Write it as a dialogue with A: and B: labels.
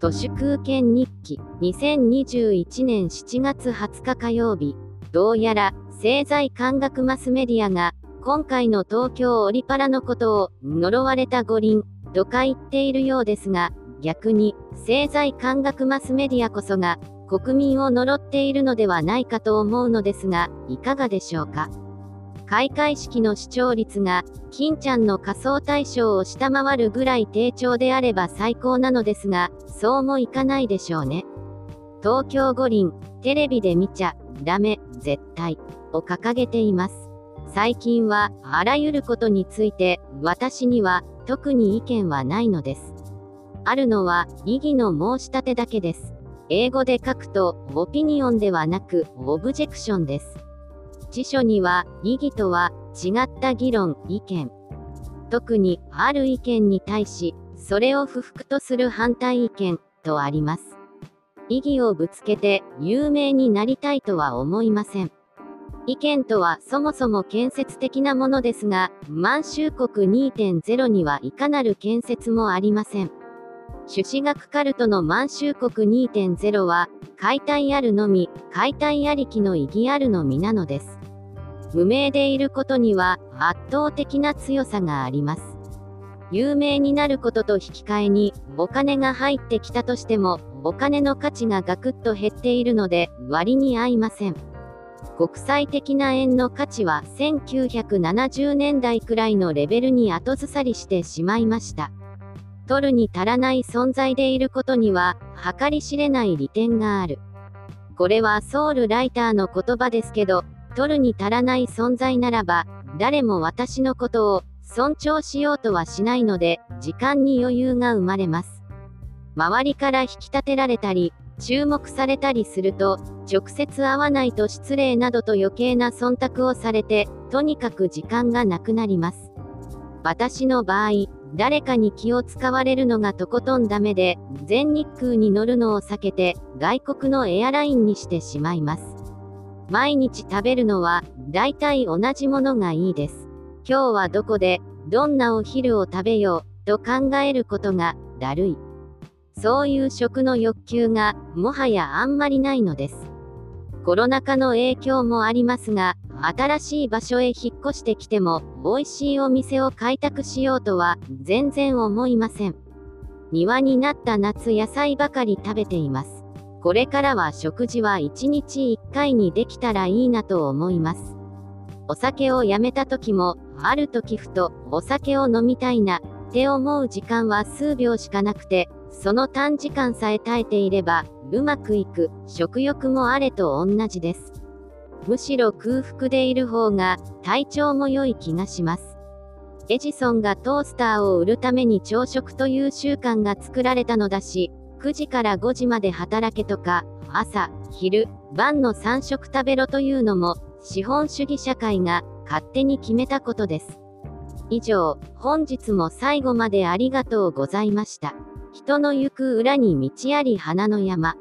A: 都市空間日記2021年7月20日火曜日。どうやら政財官学マスメディアが今回の東京オリパラのことを呪われた五輪とか言っているようですが逆に政財官学マスメディアこそが国民を呪っているのではないかと思うのですがいかがでしょうか？開会式の視聴率が、金ちゃんの仮装大賞を下回るぐらい低調であれば最高なのですが、そうもいかないでしょうね。東京五輪、テレビで見ちゃ、ダメ、絶対、を掲げています。最近は、あらゆることについて、私には、特に意見はないのです。あるのは、異議の申し立てだけです。英語で書くと、オピニオンではなく、オブジェクションです。辞書には、異議とは、違った議論、意見。特に、ある意見に対し、それを不服とする反対意見、とあります。異議をぶつけて、有名になりたいとは思いません。意見とはそもそも建設的なものですが、満州国2.0にはいかなる建設もありません。朱子学カルトの満州国2.0は、解体あるのみ、解体ありきの意義あるのみなのです。無名でいることには圧倒的な強さがあります。有名になることと引き換えにお金が入ってきたとしてもお金の価値がガクッと減っているので割に合いません。国際的な円の価値は1970年代くらいのレベルに後ずさりしてしまいました。取るに足らない存在でいることには計り知れない利点がある。これはソウルライターの言葉ですけど、取るに足らない存在ならば、誰も私のことを尊重しようとはしないので、時間に余裕が生まれます。周りから引き立てられたり、注目されたりすると、直接会わないと失礼などと余計な忖度をされて、とにかく時間がなくなります。私の場合、誰かに気を使われるのがとことんダメで、全日空に乗るのを避けて、外国のエアラインにしてしまいます。毎日食べるのは、大体同じものがいいです。今日はどこで、どんなお昼を食べよう、と考えることが、だるい。そういう食の欲求が、もはやあんまりないのです。コロナ禍の影響もありますが、新しい場所へ引っ越してきても、美味しいお店を開拓しようとは、全然思いません。庭になった夏野菜ばかり食べています。これからは食事は1日1回にできたらいいなと思います。お酒をやめた時も、ある時ふと、お酒を飲みたいな、って思う時間は数秒しかなくて、その短時間さえ耐えていれば、うまくいく、食欲もあれと同じです。むしろ空腹でいる方が、体調も良い気がします。エジソンがトースターを売るために朝食という習慣が作られたのだし、9時から5時まで働けとか、朝、昼、晩の3食食べろというのも、資本主義社会が勝手に決めたことです。以上、本日も最後までありがとうございました。人の行く裏に道あり花の山。